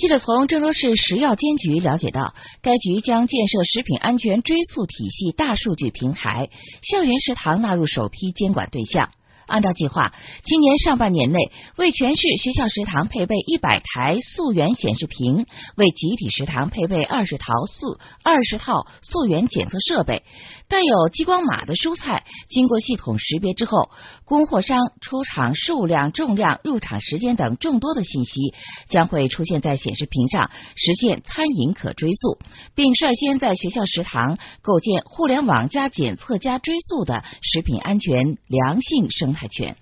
记者从郑州市食药监局了解到，该局将建设食品安全追溯体系大数据平台，校园食堂纳入首批监管对象。按照计划，今年上半年内为全市学校食堂配备一百台溯源显示屏，为集体食堂配备二十套溯二十套溯源检测设备。带有激光码的蔬菜，经过系统识别之后，供货商出厂数量、重量、入场时间等众多的信息将会出现在显示屏上，实现餐饮可追溯，并率先在学校食堂构建互联网加检测加追溯的食品安全良性生态圈。